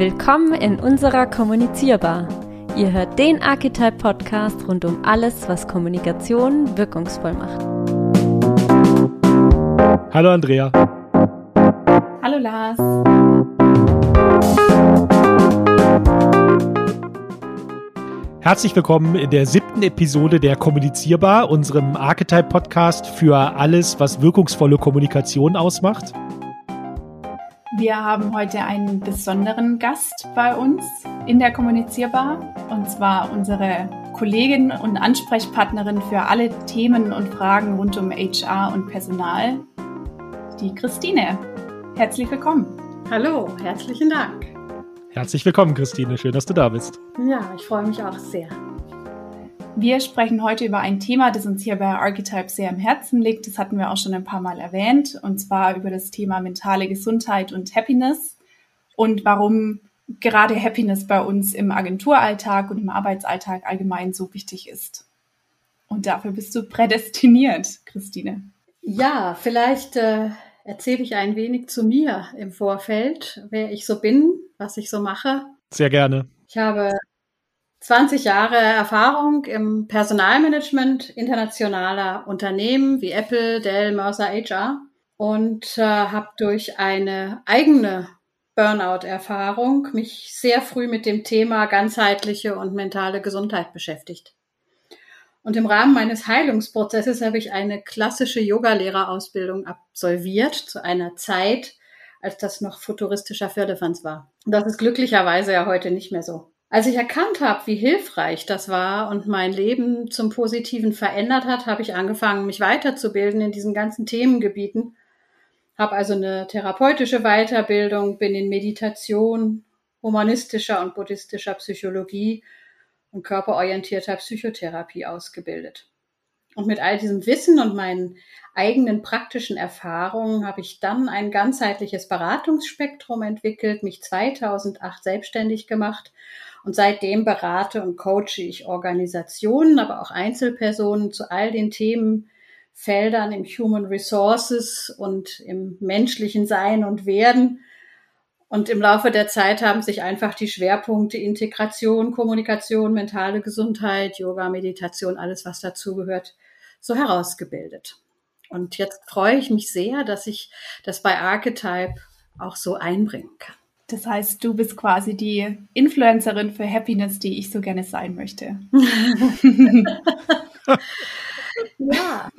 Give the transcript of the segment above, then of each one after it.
Willkommen in unserer Kommunizierbar. Ihr hört den Archetype Podcast rund um alles, was Kommunikation wirkungsvoll macht. Hallo Andrea. Hallo Lars. Herzlich willkommen in der siebten Episode der Kommunizierbar, unserem Archetype-Podcast für alles, was wirkungsvolle Kommunikation ausmacht. Wir haben heute einen besonderen Gast bei uns in der Kommunizierbar und zwar unsere Kollegin und Ansprechpartnerin für alle Themen und Fragen rund um HR und Personal, die Christine. Herzlich willkommen. Hallo, herzlichen Dank. Herzlich willkommen, Christine. Schön, dass du da bist. Ja, ich freue mich auch sehr. Wir sprechen heute über ein Thema, das uns hier bei Archetype sehr am Herzen liegt. Das hatten wir auch schon ein paar Mal erwähnt, und zwar über das Thema mentale Gesundheit und Happiness und warum gerade Happiness bei uns im Agenturalltag und im Arbeitsalltag allgemein so wichtig ist. Und dafür bist du prädestiniert, Christine. Ja, vielleicht äh, erzähle ich ein wenig zu mir im Vorfeld, wer ich so bin, was ich so mache. Sehr gerne. Ich habe 20 Jahre Erfahrung im Personalmanagement internationaler Unternehmen wie Apple, Dell, Mercer, HR und äh, habe durch eine eigene Burnout-Erfahrung mich sehr früh mit dem Thema ganzheitliche und mentale Gesundheit beschäftigt. Und im Rahmen meines Heilungsprozesses habe ich eine klassische Yogalehrerausbildung absolviert zu einer Zeit, als das noch futuristischer Firlefanz war. Und das ist glücklicherweise ja heute nicht mehr so. Als ich erkannt habe, wie hilfreich das war und mein Leben zum Positiven verändert hat, habe ich angefangen, mich weiterzubilden in diesen ganzen Themengebieten. Habe also eine therapeutische Weiterbildung, bin in Meditation, humanistischer und buddhistischer Psychologie und körperorientierter Psychotherapie ausgebildet. Und mit all diesem Wissen und meinen eigenen praktischen Erfahrungen habe ich dann ein ganzheitliches Beratungsspektrum entwickelt, mich 2008 selbstständig gemacht und seitdem berate und coache ich Organisationen, aber auch Einzelpersonen zu all den Themenfeldern im Human Resources und im menschlichen Sein und Werden und im Laufe der Zeit haben sich einfach die Schwerpunkte Integration, Kommunikation, mentale Gesundheit, Yoga, Meditation, alles, was dazugehört, so herausgebildet. Und jetzt freue ich mich sehr, dass ich das bei Archetype auch so einbringen kann. Das heißt, du bist quasi die Influencerin für Happiness, die ich so gerne sein möchte. ja,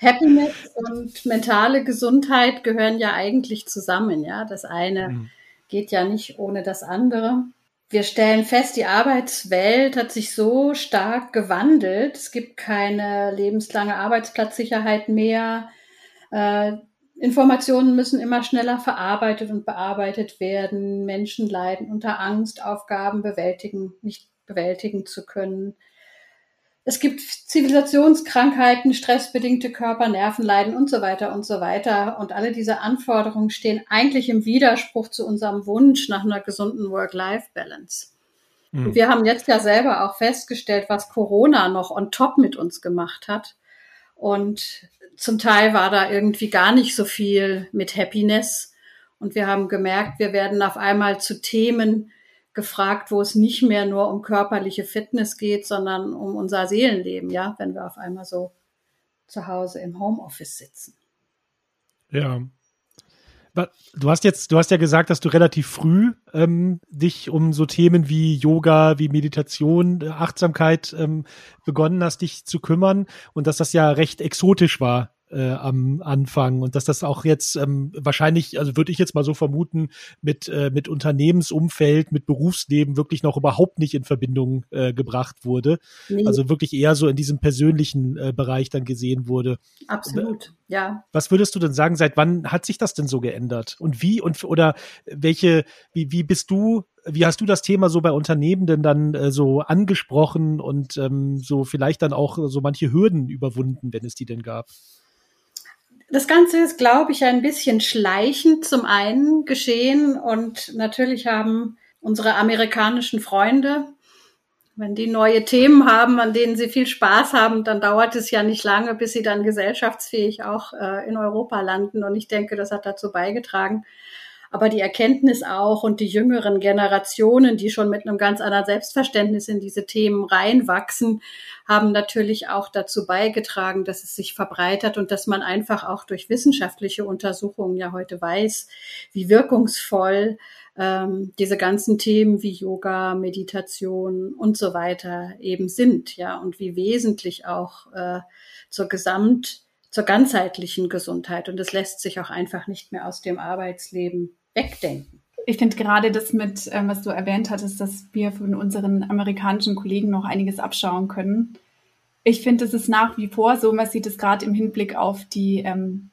Happiness und mentale Gesundheit gehören ja eigentlich zusammen, ja. Das eine mhm. geht ja nicht ohne das andere. Wir stellen fest, die Arbeitswelt hat sich so stark gewandelt. Es gibt keine lebenslange Arbeitsplatzsicherheit mehr. Äh, Informationen müssen immer schneller verarbeitet und bearbeitet werden. Menschen leiden unter Angst, Aufgaben bewältigen, nicht bewältigen zu können. Es gibt Zivilisationskrankheiten, stressbedingte Körpernervenleiden und so weiter und so weiter. Und alle diese Anforderungen stehen eigentlich im Widerspruch zu unserem Wunsch nach einer gesunden Work-Life-Balance. Mhm. Wir haben jetzt ja selber auch festgestellt, was Corona noch on top mit uns gemacht hat. Und zum Teil war da irgendwie gar nicht so viel mit Happiness. Und wir haben gemerkt, wir werden auf einmal zu Themen gefragt, wo es nicht mehr nur um körperliche Fitness geht, sondern um unser Seelenleben, ja, wenn wir auf einmal so zu Hause im Homeoffice sitzen. Ja. Du hast jetzt, du hast ja gesagt, dass du relativ früh ähm, dich um so Themen wie Yoga, wie Meditation, Achtsamkeit ähm, begonnen hast, dich zu kümmern und dass das ja recht exotisch war äh, am Anfang und dass das auch jetzt ähm, wahrscheinlich, also würde ich jetzt mal so vermuten, mit, äh, mit Unternehmensumfeld, mit Berufsleben wirklich noch überhaupt nicht in Verbindung äh, gebracht wurde. Nee. Also wirklich eher so in diesem persönlichen äh, Bereich dann gesehen wurde. Absolut, ja. Was würdest du denn sagen, seit wann hat sich das denn so geändert? Und wie und oder welche, wie, wie bist du wie hast du das Thema so bei Unternehmen denn dann äh, so angesprochen und ähm, so vielleicht dann auch so manche Hürden überwunden, wenn es die denn gab? Das Ganze ist, glaube ich, ein bisschen schleichend zum einen geschehen und natürlich haben unsere amerikanischen Freunde, wenn die neue Themen haben, an denen sie viel Spaß haben, dann dauert es ja nicht lange, bis sie dann gesellschaftsfähig auch äh, in Europa landen. Und ich denke, das hat dazu beigetragen. Aber die Erkenntnis auch und die jüngeren Generationen, die schon mit einem ganz anderen Selbstverständnis in diese Themen reinwachsen, haben natürlich auch dazu beigetragen, dass es sich verbreitert und dass man einfach auch durch wissenschaftliche Untersuchungen ja heute weiß, wie wirkungsvoll ähm, diese ganzen Themen wie Yoga, Meditation und so weiter eben sind, ja, und wie wesentlich auch äh, zur Gesamt, zur ganzheitlichen Gesundheit. Und es lässt sich auch einfach nicht mehr aus dem Arbeitsleben wegdenken. Ich finde gerade das mit, ähm, was du erwähnt hattest, dass wir von unseren amerikanischen Kollegen noch einiges abschauen können. Ich finde, es ist nach wie vor so, man sieht es gerade im Hinblick auf die, ähm,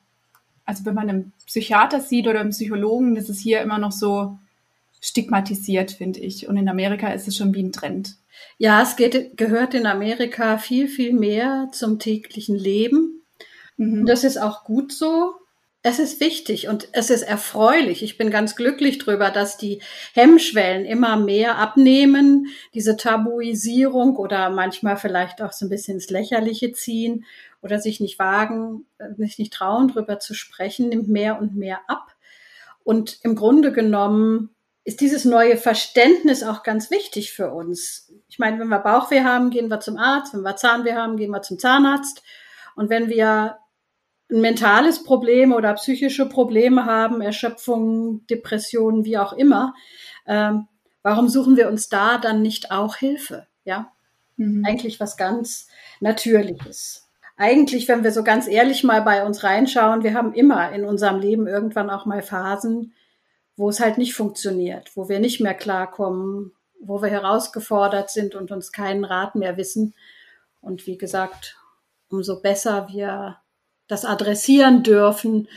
also wenn man einen Psychiater sieht oder einen Psychologen, das ist hier immer noch so stigmatisiert, finde ich. Und in Amerika ist es schon wie ein Trend. Ja, es geht, gehört in Amerika viel, viel mehr zum täglichen Leben. Mhm. Das ist auch gut so. Es ist wichtig und es ist erfreulich. Ich bin ganz glücklich drüber, dass die Hemmschwellen immer mehr abnehmen, diese Tabuisierung oder manchmal vielleicht auch so ein bisschen ins Lächerliche ziehen oder sich nicht wagen, sich nicht trauen, drüber zu sprechen, nimmt mehr und mehr ab. Und im Grunde genommen ist dieses neue Verständnis auch ganz wichtig für uns. Ich meine, wenn wir Bauchweh haben, gehen wir zum Arzt, wenn wir Zahnweh haben, gehen wir zum Zahnarzt. Und wenn wir ein mentales Problem oder psychische Probleme haben, Erschöpfung, Depressionen, wie auch immer, ähm, warum suchen wir uns da dann nicht auch Hilfe? Ja, mhm. eigentlich was ganz Natürliches. Eigentlich, wenn wir so ganz ehrlich mal bei uns reinschauen, wir haben immer in unserem Leben irgendwann auch mal Phasen, wo es halt nicht funktioniert, wo wir nicht mehr klarkommen, wo wir herausgefordert sind und uns keinen Rat mehr wissen. Und wie gesagt, umso besser wir das adressieren dürfen,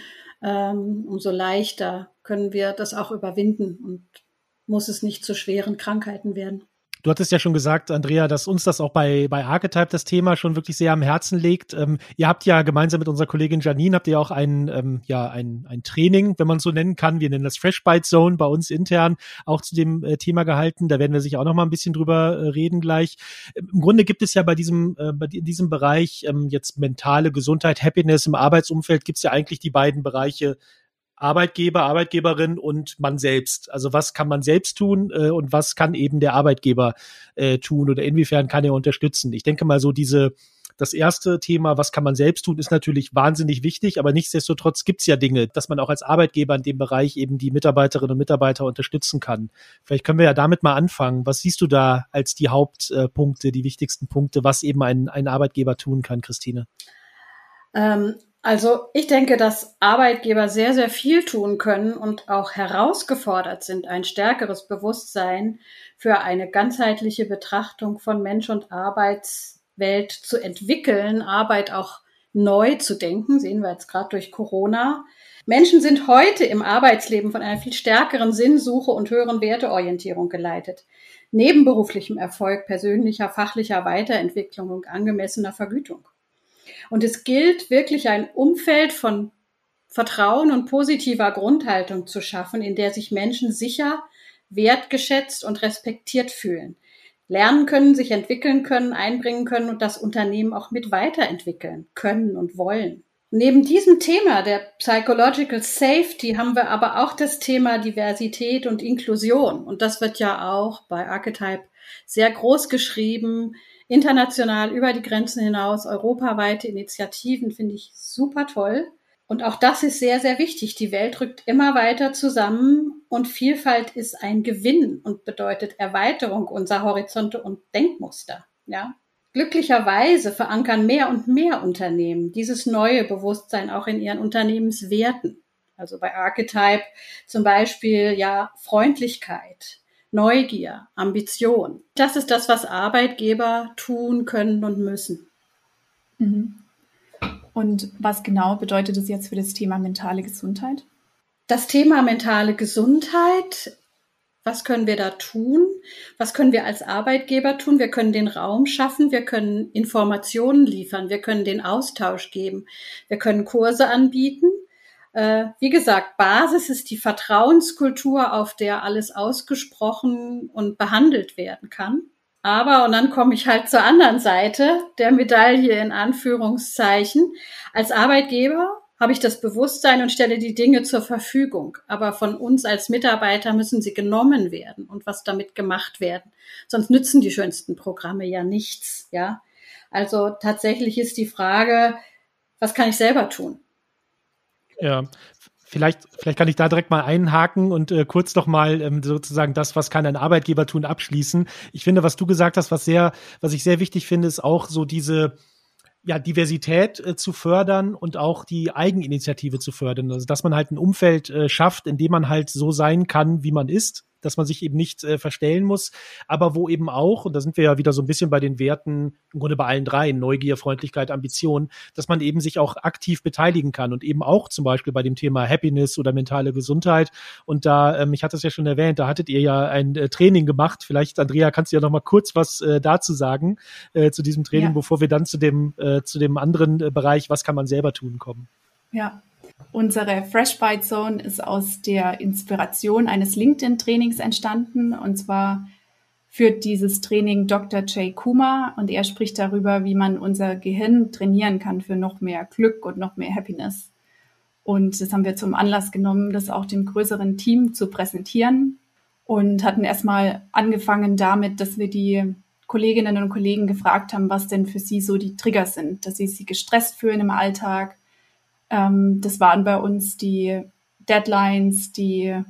ähm, umso leichter können wir das auch überwinden und muss es nicht zu schweren Krankheiten werden. Du hattest ja schon gesagt, Andrea, dass uns das auch bei, bei Archetype das Thema schon wirklich sehr am Herzen liegt. Ähm, ihr habt ja gemeinsam mit unserer Kollegin Janine, habt ihr auch ein, ähm, ja, ein, ein Training, wenn man so nennen kann. Wir nennen das Fresh Bite Zone bei uns intern auch zu dem äh, Thema gehalten. Da werden wir sich auch noch mal ein bisschen drüber äh, reden gleich. Im Grunde gibt es ja bei diesem, äh, bei diesem Bereich ähm, jetzt mentale Gesundheit, Happiness im Arbeitsumfeld gibt es ja eigentlich die beiden Bereiche Arbeitgeber, Arbeitgeberin und man selbst. Also was kann man selbst tun äh, und was kann eben der Arbeitgeber äh, tun oder inwiefern kann er unterstützen? Ich denke mal so diese das erste Thema, was kann man selbst tun, ist natürlich wahnsinnig wichtig, aber nichtsdestotrotz gibt es ja Dinge, dass man auch als Arbeitgeber in dem Bereich eben die Mitarbeiterinnen und Mitarbeiter unterstützen kann. Vielleicht können wir ja damit mal anfangen. Was siehst du da als die Hauptpunkte, die wichtigsten Punkte, was eben ein, ein Arbeitgeber tun kann, Christine? Ähm, also ich denke, dass Arbeitgeber sehr, sehr viel tun können und auch herausgefordert sind, ein stärkeres Bewusstsein für eine ganzheitliche Betrachtung von Mensch und Arbeitswelt zu entwickeln, Arbeit auch neu zu denken, sehen wir jetzt gerade durch Corona. Menschen sind heute im Arbeitsleben von einer viel stärkeren Sinnsuche und höheren Werteorientierung geleitet. Neben beruflichem Erfolg, persönlicher, fachlicher Weiterentwicklung und angemessener Vergütung. Und es gilt wirklich ein Umfeld von Vertrauen und positiver Grundhaltung zu schaffen, in der sich Menschen sicher, wertgeschätzt und respektiert fühlen, lernen können, sich entwickeln können, einbringen können und das Unternehmen auch mit weiterentwickeln können und wollen. Neben diesem Thema der Psychological Safety haben wir aber auch das Thema Diversität und Inklusion. Und das wird ja auch bei Archetype sehr groß geschrieben international über die Grenzen hinaus, europaweite Initiativen finde ich super toll. Und auch das ist sehr, sehr wichtig. Die Welt rückt immer weiter zusammen und Vielfalt ist ein Gewinn und bedeutet Erweiterung unserer Horizonte und Denkmuster. Ja. Glücklicherweise verankern mehr und mehr Unternehmen dieses neue Bewusstsein auch in ihren Unternehmenswerten. Also bei Archetype zum Beispiel ja Freundlichkeit, Neugier, Ambition. Das ist das, was Arbeitgeber tun können und müssen. Mhm. Und was genau bedeutet das jetzt für das Thema mentale Gesundheit? Das Thema mentale Gesundheit, was können wir da tun? Was können wir als Arbeitgeber tun? Wir können den Raum schaffen, wir können Informationen liefern, wir können den Austausch geben, wir können Kurse anbieten, äh, wie gesagt, Basis ist die Vertrauenskultur, auf der alles ausgesprochen und behandelt werden kann. Aber, und dann komme ich halt zur anderen Seite der Medaille in Anführungszeichen, als Arbeitgeber habe ich das Bewusstsein und stelle die Dinge zur Verfügung. Aber von uns als Mitarbeiter müssen sie genommen werden und was damit gemacht werden. Sonst nützen die schönsten Programme ja nichts, ja. Also tatsächlich ist die Frage, was kann ich selber tun? Ja, Vielleicht, vielleicht kann ich da direkt mal einhaken und äh, kurz noch mal ähm, sozusagen das, was kann ein Arbeitgeber tun, abschließen. Ich finde, was du gesagt hast, was sehr, was ich sehr wichtig finde, ist auch so diese ja, Diversität äh, zu fördern und auch die Eigeninitiative zu fördern. Also dass man halt ein Umfeld äh, schafft, in dem man halt so sein kann, wie man ist dass man sich eben nicht äh, verstellen muss, aber wo eben auch, und da sind wir ja wieder so ein bisschen bei den Werten, im Grunde bei allen dreien, Neugier, Freundlichkeit, Ambition, dass man eben sich auch aktiv beteiligen kann und eben auch zum Beispiel bei dem Thema Happiness oder mentale Gesundheit. Und da, ähm, ich hatte es ja schon erwähnt, da hattet ihr ja ein äh, Training gemacht. Vielleicht, Andrea, kannst du ja noch mal kurz was äh, dazu sagen, äh, zu diesem Training, ja. bevor wir dann zu dem, äh, zu dem anderen äh, Bereich, was kann man selber tun, kommen. Ja, Unsere Fresh Bite Zone ist aus der Inspiration eines LinkedIn-Trainings entstanden. Und zwar führt dieses Training Dr. Jay Kuma und er spricht darüber, wie man unser Gehirn trainieren kann für noch mehr Glück und noch mehr Happiness. Und das haben wir zum Anlass genommen, das auch dem größeren Team zu präsentieren und hatten erstmal angefangen damit, dass wir die Kolleginnen und Kollegen gefragt haben, was denn für sie so die Trigger sind, dass sie sich gestresst fühlen im Alltag, ähm, das waren bei uns die Deadlines, die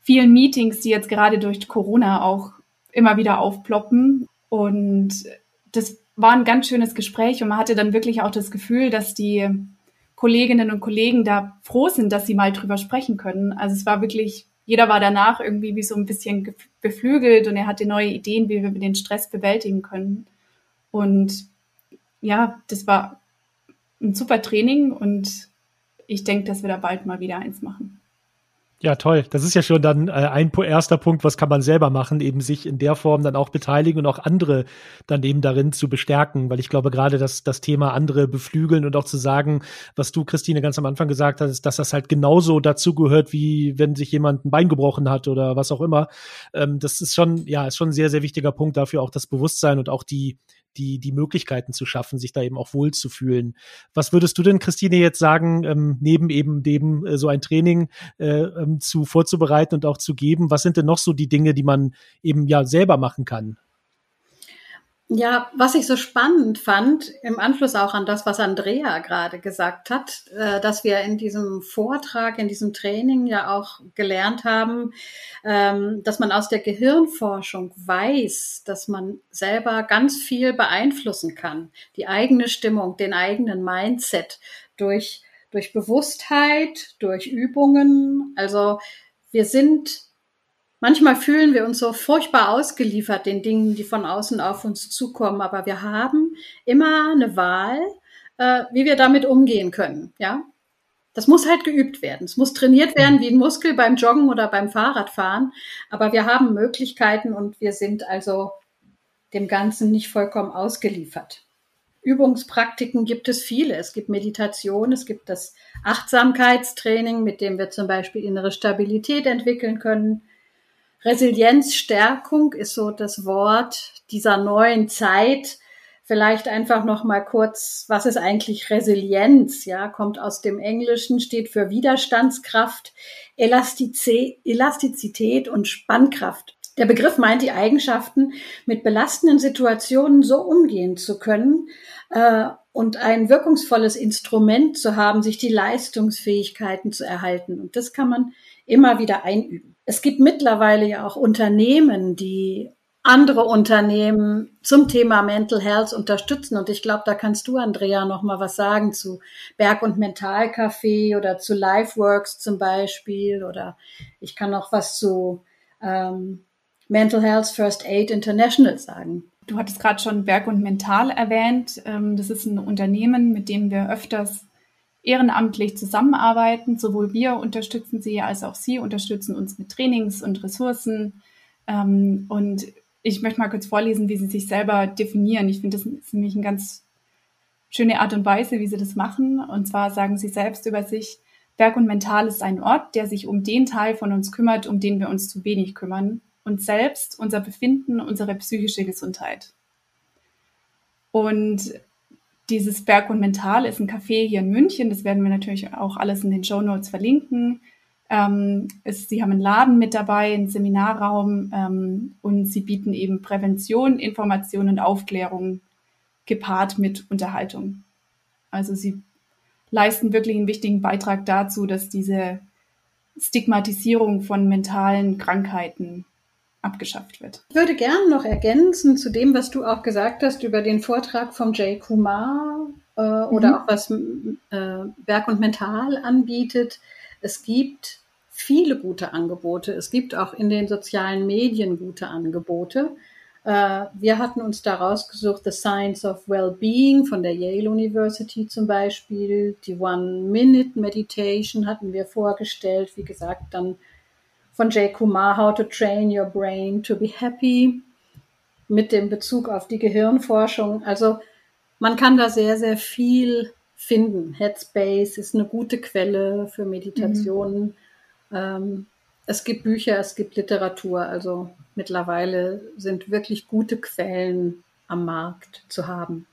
vielen Meetings, die jetzt gerade durch Corona auch immer wieder aufploppen. Und das war ein ganz schönes Gespräch und man hatte dann wirklich auch das Gefühl, dass die Kolleginnen und Kollegen da froh sind, dass sie mal drüber sprechen können. Also es war wirklich, jeder war danach irgendwie wie so ein bisschen beflügelt und er hatte neue Ideen, wie wir den Stress bewältigen können. Und ja, das war ein super Training und ich denke, dass wir da bald mal wieder eins machen. Ja, toll. Das ist ja schon dann äh, ein erster Punkt, was kann man selber machen, eben sich in der Form dann auch beteiligen und auch andere dann eben darin zu bestärken, weil ich glaube gerade, dass das Thema andere beflügeln und auch zu sagen, was du, Christine, ganz am Anfang gesagt hast, dass das halt genauso dazu gehört, wie wenn sich jemand ein Bein gebrochen hat oder was auch immer. Ähm, das ist schon, ja, ist schon ein sehr, sehr wichtiger Punkt dafür, auch das Bewusstsein und auch die, die, die Möglichkeiten zu schaffen, sich da eben auch wohl zu fühlen. Was würdest du denn, Christine, jetzt sagen, ähm, neben eben dem äh, so ein Training äh, ähm, zu vorzubereiten und auch zu geben? Was sind denn noch so die Dinge, die man eben ja selber machen kann? Ja, was ich so spannend fand, im Anschluss auch an das, was Andrea gerade gesagt hat, äh, dass wir in diesem Vortrag, in diesem Training ja auch gelernt haben, ähm, dass man aus der Gehirnforschung weiß, dass man selber ganz viel beeinflussen kann. Die eigene Stimmung, den eigenen Mindset durch, durch Bewusstheit, durch Übungen. Also wir sind Manchmal fühlen wir uns so furchtbar ausgeliefert den Dingen, die von außen auf uns zukommen, aber wir haben immer eine Wahl, äh, wie wir damit umgehen können. Ja, das muss halt geübt werden. Es muss trainiert werden wie ein Muskel beim Joggen oder beim Fahrradfahren. Aber wir haben Möglichkeiten und wir sind also dem Ganzen nicht vollkommen ausgeliefert. Übungspraktiken gibt es viele. Es gibt Meditation, es gibt das Achtsamkeitstraining, mit dem wir zum Beispiel innere Stabilität entwickeln können. Resilienzstärkung ist so das Wort dieser neuen Zeit. Vielleicht einfach noch mal kurz, was ist eigentlich Resilienz? Ja, kommt aus dem Englischen, steht für Widerstandskraft, Elastizität und Spannkraft. Der Begriff meint die Eigenschaften, mit belastenden Situationen so umgehen zu können äh, und ein wirkungsvolles Instrument zu haben, sich die Leistungsfähigkeiten zu erhalten. Und das kann man immer wieder einüben. Es gibt mittlerweile ja auch Unternehmen, die andere Unternehmen zum Thema Mental Health unterstützen. Und ich glaube, da kannst du, Andrea, noch mal was sagen zu Berg- und Mentalcafé oder zu LifeWorks zum Beispiel. Oder ich kann noch was zu ähm, Mental Health First Aid International sagen. Du hattest gerade schon Berg und Mental erwähnt. Ähm, das ist ein Unternehmen, mit dem wir öfters ehrenamtlich zusammenarbeiten. Sowohl wir unterstützen sie als auch sie unterstützen uns mit Trainings und Ressourcen. Ähm, und ich möchte mal kurz vorlesen, wie sie sich selber definieren. Ich finde, das ist nämlich eine ganz schöne Art und Weise, wie sie das machen. Und zwar sagen sie selbst über sich, Werk und Mental ist ein Ort, der sich um den Teil von uns kümmert, um den wir uns zu wenig kümmern. Uns selbst, unser Befinden, unsere psychische Gesundheit. Und dieses Berg und Mental ist ein Café hier in München. Das werden wir natürlich auch alles in den Show Notes verlinken. Ähm, es, sie haben einen Laden mit dabei, einen Seminarraum ähm, und sie bieten eben Prävention, Information und Aufklärung gepaart mit Unterhaltung. Also sie leisten wirklich einen wichtigen Beitrag dazu, dass diese Stigmatisierung von mentalen Krankheiten abgeschafft wird. Ich würde gerne noch ergänzen zu dem, was du auch gesagt hast über den Vortrag vom Jay Kumar äh, oder mhm. auch was äh, Berg und Mental anbietet. Es gibt viele gute Angebote. Es gibt auch in den sozialen Medien gute Angebote. Äh, wir hatten uns da rausgesucht, The Science of Wellbeing von der Yale University zum Beispiel. Die One-Minute Meditation hatten wir vorgestellt. Wie gesagt, dann von Jay Kumar, How to Train Your Brain to Be Happy mit dem Bezug auf die Gehirnforschung. Also man kann da sehr, sehr viel finden. Headspace ist eine gute Quelle für Meditationen. Mhm. Ähm, es gibt Bücher, es gibt Literatur, also mittlerweile sind wirklich gute Quellen am Markt zu haben.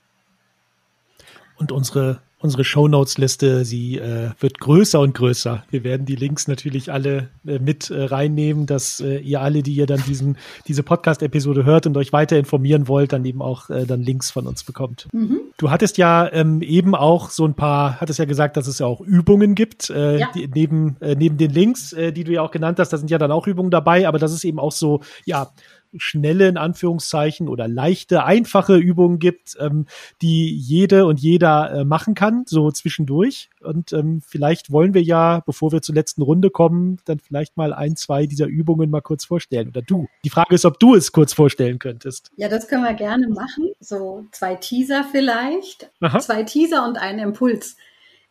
Und unsere unsere Shownotes-Liste, sie äh, wird größer und größer. Wir werden die Links natürlich alle äh, mit äh, reinnehmen, dass äh, ihr alle, die ihr dann diesen, diese Podcast-Episode hört und euch weiter informieren wollt, dann eben auch äh, dann Links von uns bekommt. Mhm. Du hattest ja ähm, eben auch so ein paar, hattest ja gesagt, dass es ja auch Übungen gibt, äh, ja. Die, neben, äh, neben den Links, äh, die du ja auch genannt hast, da sind ja dann auch Übungen dabei, aber das ist eben auch so, ja, schnelle, in Anführungszeichen, oder leichte, einfache Übungen gibt, ähm, die jede und jeder äh, machen kann, so zwischendurch. Und ähm, vielleicht wollen wir ja, bevor wir zur letzten Runde kommen, dann vielleicht mal ein, zwei dieser Übungen mal kurz vorstellen. Oder du. Die Frage ist, ob du es kurz vorstellen könntest. Ja, das können wir gerne machen. So zwei Teaser vielleicht. Aha. Zwei Teaser und ein Impuls.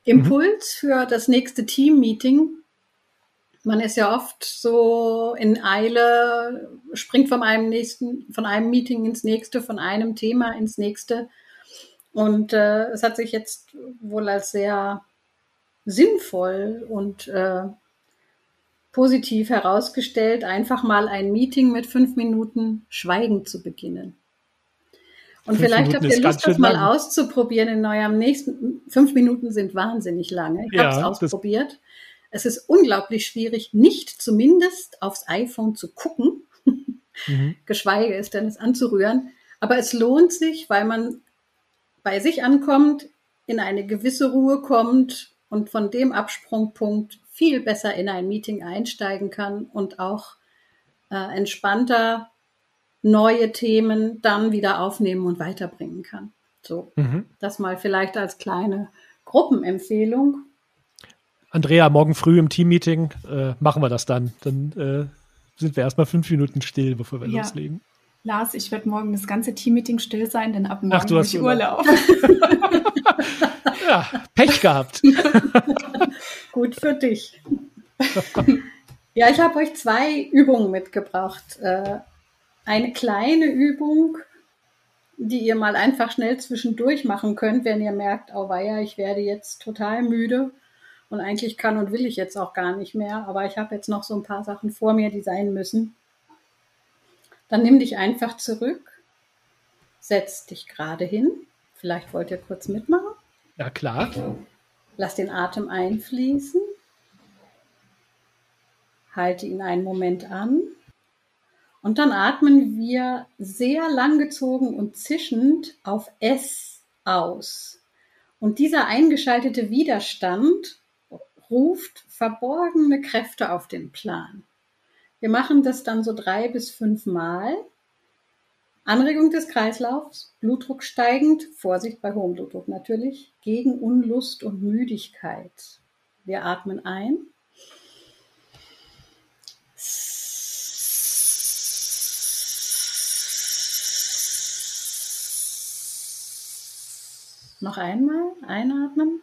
Impuls mhm. für das nächste Team-Meeting man ist ja oft so in Eile, springt von einem nächsten, von einem Meeting ins nächste, von einem Thema ins nächste. Und äh, es hat sich jetzt wohl als sehr sinnvoll und äh, positiv herausgestellt, einfach mal ein Meeting mit fünf Minuten Schweigen zu beginnen. Und fünf vielleicht Minuten habt ihr Lust, das mal lang. auszuprobieren in eurem nächsten. Fünf Minuten sind wahnsinnig lange. Ich ja, habe es ausprobiert. Es ist unglaublich schwierig, nicht zumindest aufs iPhone zu gucken, mhm. geschweige es denn es anzurühren. Aber es lohnt sich, weil man bei sich ankommt, in eine gewisse Ruhe kommt und von dem Absprungpunkt viel besser in ein Meeting einsteigen kann und auch äh, entspannter neue Themen dann wieder aufnehmen und weiterbringen kann. So, mhm. das mal vielleicht als kleine Gruppenempfehlung. Andrea, morgen früh im Teammeeting äh, machen wir das dann. Dann äh, sind wir erstmal fünf Minuten still, bevor wir ja. loslegen. Lars, ich werde morgen das ganze Teammeeting still sein, denn ab morgen Ach, du hast ich Urlaub. ja, Pech gehabt. Gut für dich. ja, ich habe euch zwei Übungen mitgebracht. Äh, eine kleine Übung, die ihr mal einfach schnell zwischendurch machen könnt, wenn ihr merkt, oh weia, ich werde jetzt total müde und eigentlich kann und will ich jetzt auch gar nicht mehr, aber ich habe jetzt noch so ein paar Sachen vor mir, die sein müssen. Dann nimm dich einfach zurück, setz dich gerade hin. Vielleicht wollt ihr kurz mitmachen. Ja, klar. Lass den Atem einfließen. Halte ihn einen Moment an. Und dann atmen wir sehr langgezogen und zischend auf S aus. Und dieser eingeschaltete Widerstand ruft verborgene Kräfte auf den Plan. Wir machen das dann so drei bis fünf Mal. Anregung des Kreislaufs, Blutdruck steigend, Vorsicht bei hohem Blutdruck natürlich, gegen Unlust und Müdigkeit. Wir atmen ein. Noch einmal einatmen.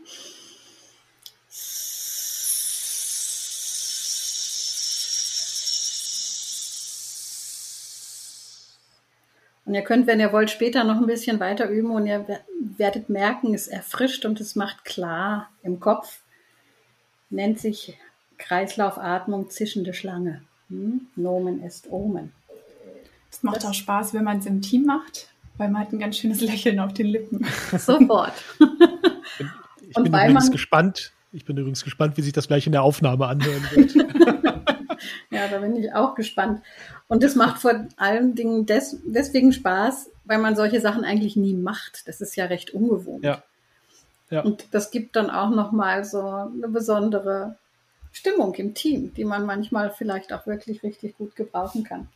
Und ihr könnt, wenn ihr wollt, später noch ein bisschen weiter üben und ihr werdet merken, es erfrischt und es macht klar im Kopf. Nennt sich Kreislaufatmung zischende Schlange. Hm? Nomen est Omen. Es macht das, auch Spaß, wenn man es im Team macht. weil man hat ein ganz schönes Lächeln auf den Lippen. Sofort. Ich bin übrigens gespannt. Ich bin übrigens gespannt, wie sich das gleich in der Aufnahme anhören wird. ja, da bin ich auch gespannt. Und das macht vor allen Dingen des, deswegen Spaß, weil man solche Sachen eigentlich nie macht. Das ist ja recht ungewohnt. Ja. ja. Und das gibt dann auch nochmal so eine besondere Stimmung im Team, die man manchmal vielleicht auch wirklich richtig gut gebrauchen kann.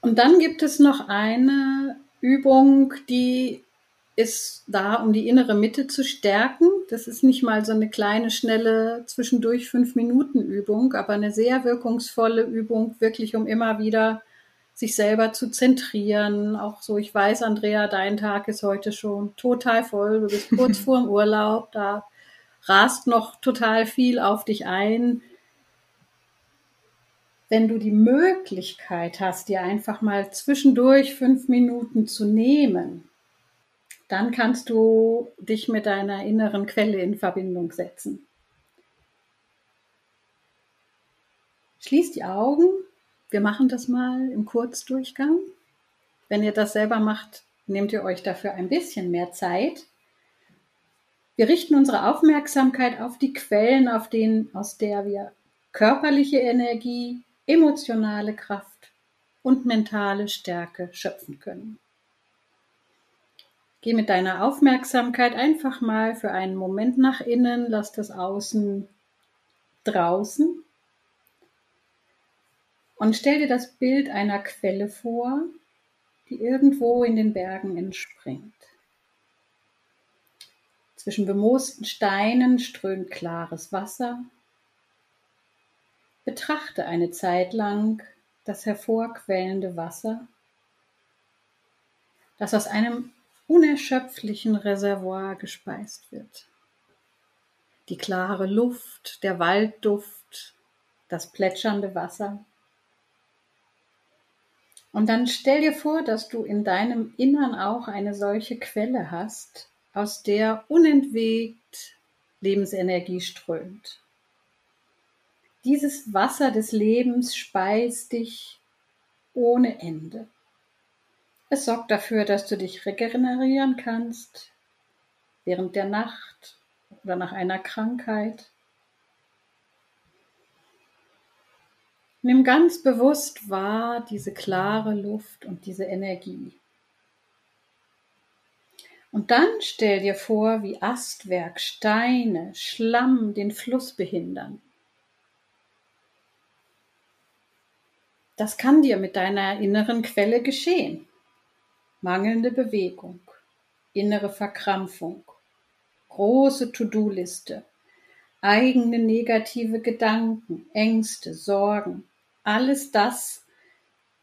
Und dann gibt es noch eine Übung, die ist da, um die innere Mitte zu stärken. Das ist nicht mal so eine kleine, schnelle, zwischendurch fünf Minuten Übung, aber eine sehr wirkungsvolle Übung, wirklich um immer wieder sich selber zu zentrieren. Auch so, ich weiß, Andrea, dein Tag ist heute schon total voll. Du bist kurz vor dem Urlaub, da rast noch total viel auf dich ein. Wenn du die Möglichkeit hast, dir einfach mal zwischendurch fünf Minuten zu nehmen, dann kannst du dich mit deiner inneren Quelle in Verbindung setzen. Schließ die Augen. Wir machen das mal im Kurzdurchgang. Wenn ihr das selber macht, nehmt ihr euch dafür ein bisschen mehr Zeit. Wir richten unsere Aufmerksamkeit auf die Quellen, auf denen, aus der wir körperliche Energie, emotionale Kraft und mentale Stärke schöpfen können. Geh mit deiner Aufmerksamkeit einfach mal für einen Moment nach innen, lass das Außen draußen und stell dir das Bild einer Quelle vor, die irgendwo in den Bergen entspringt. Zwischen bemoosten Steinen strömt klares Wasser. Betrachte eine Zeit lang das hervorquellende Wasser, das aus einem unerschöpflichen Reservoir gespeist wird. Die klare Luft, der Waldduft, das plätschernde Wasser. Und dann stell dir vor, dass du in deinem Innern auch eine solche Quelle hast, aus der unentwegt Lebensenergie strömt. Dieses Wasser des Lebens speist dich ohne Ende. Es sorgt dafür, dass du dich regenerieren kannst während der Nacht oder nach einer Krankheit. Nimm ganz bewusst wahr diese klare Luft und diese Energie. Und dann stell dir vor, wie Astwerk, Steine, Schlamm den Fluss behindern. Das kann dir mit deiner inneren Quelle geschehen mangelnde Bewegung, innere Verkrampfung, große To-Do-Liste, eigene negative Gedanken, Ängste, Sorgen, alles das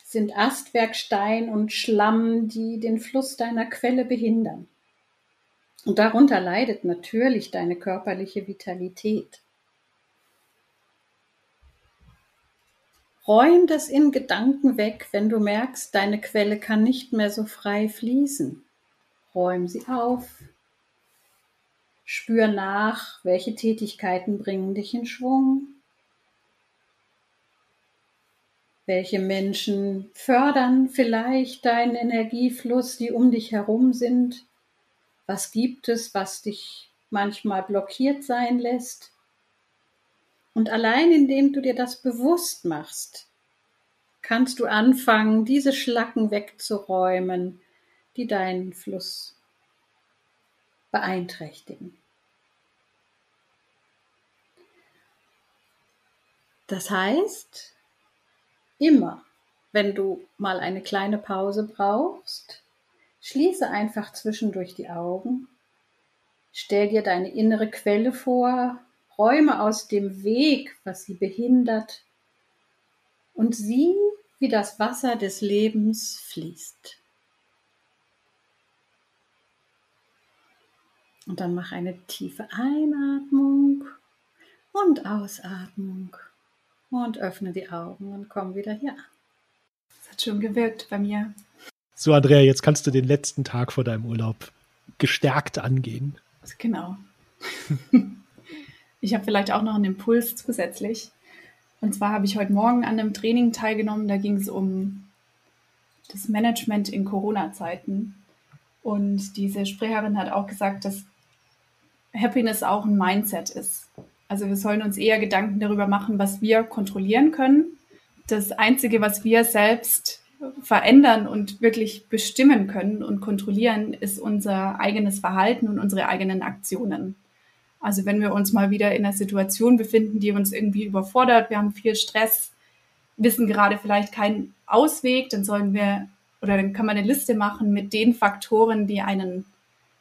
sind Astwerkstein und Schlamm, die den Fluss deiner Quelle behindern. Und darunter leidet natürlich deine körperliche Vitalität. Räum das in Gedanken weg, wenn du merkst, deine Quelle kann nicht mehr so frei fließen. Räum sie auf. Spür nach, welche Tätigkeiten bringen dich in Schwung. Welche Menschen fördern vielleicht deinen Energiefluss, die um dich herum sind? Was gibt es, was dich manchmal blockiert sein lässt? Und allein indem du dir das bewusst machst, kannst du anfangen, diese Schlacken wegzuräumen, die deinen Fluss beeinträchtigen. Das heißt, immer, wenn du mal eine kleine Pause brauchst, schließe einfach zwischendurch die Augen, stell dir deine innere Quelle vor, räume aus dem Weg, was sie behindert, und sieh, wie das Wasser des Lebens fließt. Und dann mach eine tiefe Einatmung und Ausatmung und öffne die Augen und komm wieder hier an. Das hat schon gewirkt bei mir. So, Andrea, jetzt kannst du den letzten Tag vor deinem Urlaub gestärkt angehen. Genau. Ich habe vielleicht auch noch einen Impuls zusätzlich. Und zwar habe ich heute Morgen an einem Training teilgenommen, da ging es um das Management in Corona-Zeiten. Und diese Sprecherin hat auch gesagt, dass Happiness auch ein Mindset ist. Also wir sollen uns eher Gedanken darüber machen, was wir kontrollieren können. Das Einzige, was wir selbst verändern und wirklich bestimmen können und kontrollieren, ist unser eigenes Verhalten und unsere eigenen Aktionen. Also wenn wir uns mal wieder in einer Situation befinden, die uns irgendwie überfordert, wir haben viel Stress, wissen gerade vielleicht keinen Ausweg, dann sollen wir oder dann kann man eine Liste machen mit den Faktoren, die einen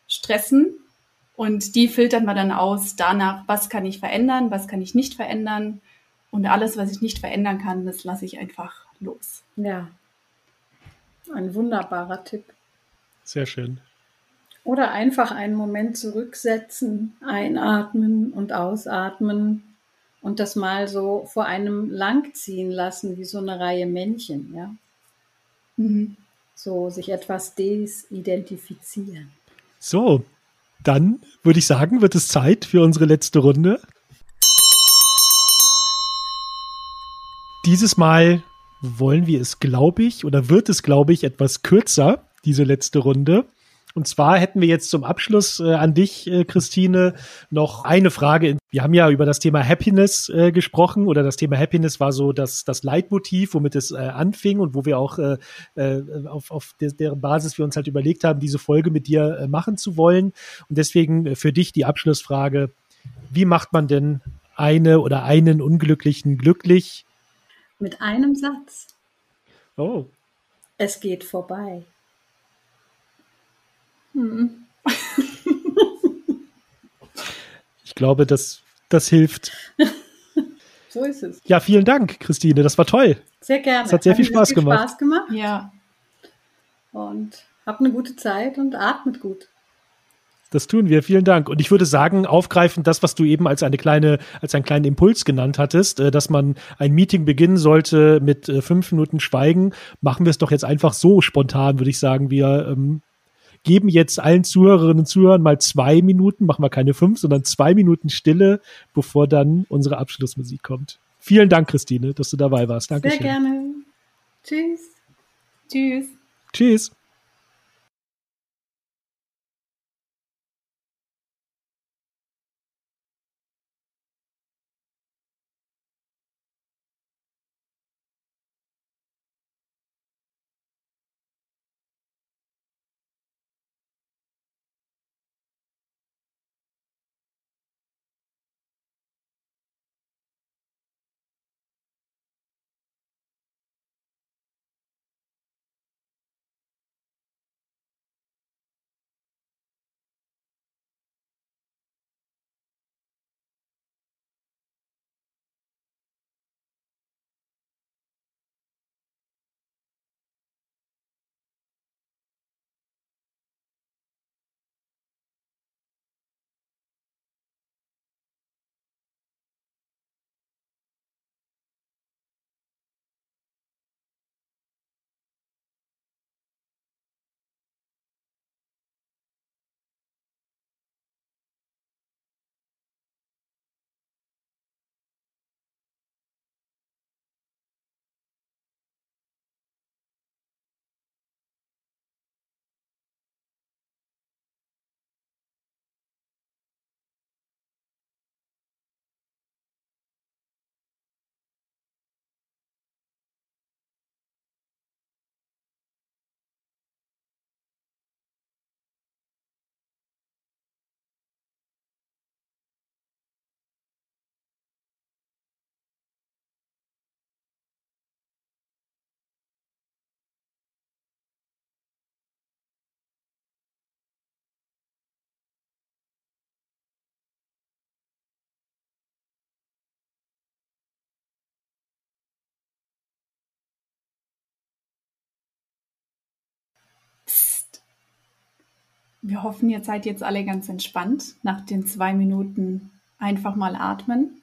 stressen und die filtern wir dann aus danach, was kann ich verändern, was kann ich nicht verändern und alles, was ich nicht verändern kann, das lasse ich einfach los. Ja, ein wunderbarer Tipp. Sehr schön. Oder einfach einen Moment zurücksetzen, einatmen und ausatmen und das mal so vor einem langziehen lassen, wie so eine Reihe Männchen, ja. Mhm. So sich etwas desidentifizieren. So, dann würde ich sagen, wird es Zeit für unsere letzte Runde. Dieses Mal wollen wir es, glaube ich, oder wird es, glaube ich, etwas kürzer, diese letzte Runde. Und zwar hätten wir jetzt zum Abschluss äh, an dich, äh, Christine, noch eine Frage. Wir haben ja über das Thema Happiness äh, gesprochen oder das Thema Happiness war so das, das Leitmotiv, womit es äh, anfing und wo wir auch äh, äh, auf, auf der, deren Basis wir uns halt überlegt haben, diese Folge mit dir äh, machen zu wollen. Und deswegen äh, für dich die Abschlussfrage, wie macht man denn eine oder einen Unglücklichen glücklich? Mit einem Satz. Oh. Es geht vorbei. Hm. ich glaube, das, das hilft. so ist es. Ja, vielen Dank, Christine. Das war toll. Sehr gerne. Es hat sehr hat viel Spaß viel gemacht. Spaß gemacht. Ja. Und habt eine gute Zeit und atmet gut. Das tun wir. Vielen Dank. Und ich würde sagen, aufgreifend das, was du eben als eine kleine, als einen kleinen Impuls genannt hattest, äh, dass man ein Meeting beginnen sollte mit äh, fünf Minuten Schweigen, machen wir es doch jetzt einfach so spontan, würde ich sagen. Wir ähm, geben jetzt allen Zuhörerinnen und Zuhörern mal zwei Minuten, machen wir keine fünf, sondern zwei Minuten Stille, bevor dann unsere Abschlussmusik kommt. Vielen Dank, Christine, dass du dabei warst. Dankeschön. Sehr gerne. Tschüss. Tschüss. Tschüss. Wir hoffen, ihr seid jetzt alle ganz entspannt nach den zwei Minuten einfach mal atmen.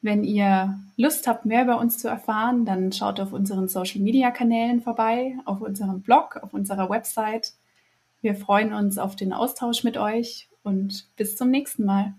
Wenn ihr Lust habt, mehr über uns zu erfahren, dann schaut auf unseren Social-Media-Kanälen vorbei, auf unserem Blog, auf unserer Website. Wir freuen uns auf den Austausch mit euch und bis zum nächsten Mal.